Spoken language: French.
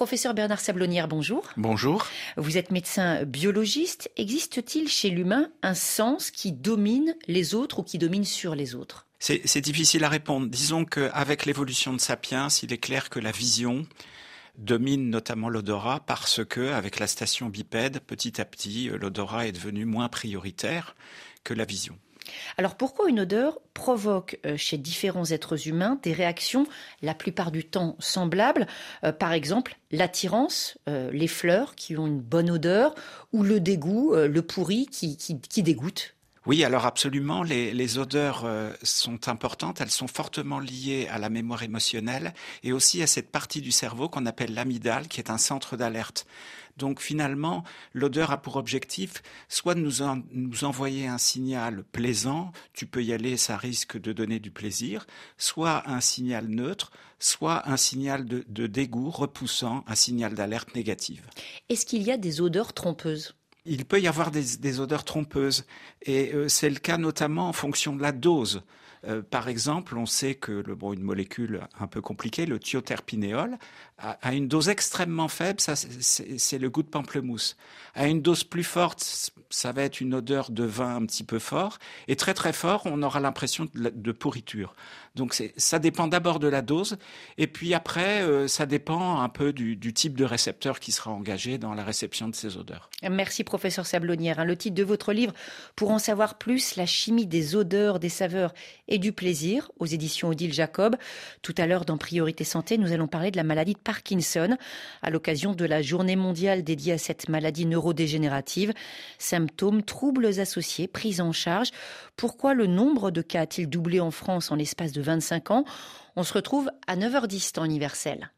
Professeur Bernard Sablonnière, bonjour. Bonjour. Vous êtes médecin biologiste. Existe-t-il chez l'humain un sens qui domine les autres ou qui domine sur les autres? C'est difficile à répondre. Disons qu'avec l'évolution de Sapiens, il est clair que la vision domine notamment l'odorat parce que, avec la station bipède, petit à petit, l'odorat est devenu moins prioritaire que la vision. Alors pourquoi une odeur provoque euh, chez différents êtres humains des réactions la plupart du temps semblables euh, Par exemple, l'attirance, euh, les fleurs qui ont une bonne odeur, ou le dégoût, le pourri qui, qui dégoûte? Oui, alors absolument, les, odeurs euh, sont importantes, elles sont fortement liées à la mémoire émotionnelle et aussi à cette partie du cerveau qu'on appelle l'amygdale, qui est un centre d'alerte. Donc finalement, l'odeur a pour objectif soit de nous, nous envoyer un signal plaisant, tu peux y aller, ça risque de donner du plaisir, soit un signal neutre, soit un signal de, de dégoût repoussant, un signal d'alerte négative. Est-ce qu'il y a des odeurs trompeuses? Il peut y avoir des, odeurs trompeuses et euh, c'est le cas notamment en fonction de la dose. Euh, par exemple, on sait que le, bon, une molécule un peu compliquée, le thioterpinéol, à, une dose extrêmement faible, ça c'est le goût de pamplemousse. À une dose plus forte, ça va être une odeur de vin un petit peu fort, et très très fort, on aura l'impression de, pourriture. Donc ça dépend d'abord de la dose, et puis après, euh, ça dépend un peu du, type de récepteur qui sera engagé dans la réception de ces odeurs. Merci professeur Sablonnière. Hein. Le titre de votre livre, pour en savoir plus, la chimie des odeurs, des saveurs et du plaisir, aux éditions Odile Jacob. Tout à l'heure, dans Priorité Santé, nous allons parler de la maladie de Parkinson, à l'occasion de la journée mondiale dédiée à cette maladie neurodégénérative. Symptômes, troubles associés, prise en charge. Pourquoi le nombre de cas a-t-il doublé en France en l'espace de 25 ans? On se retrouve à 9h10 temps universel.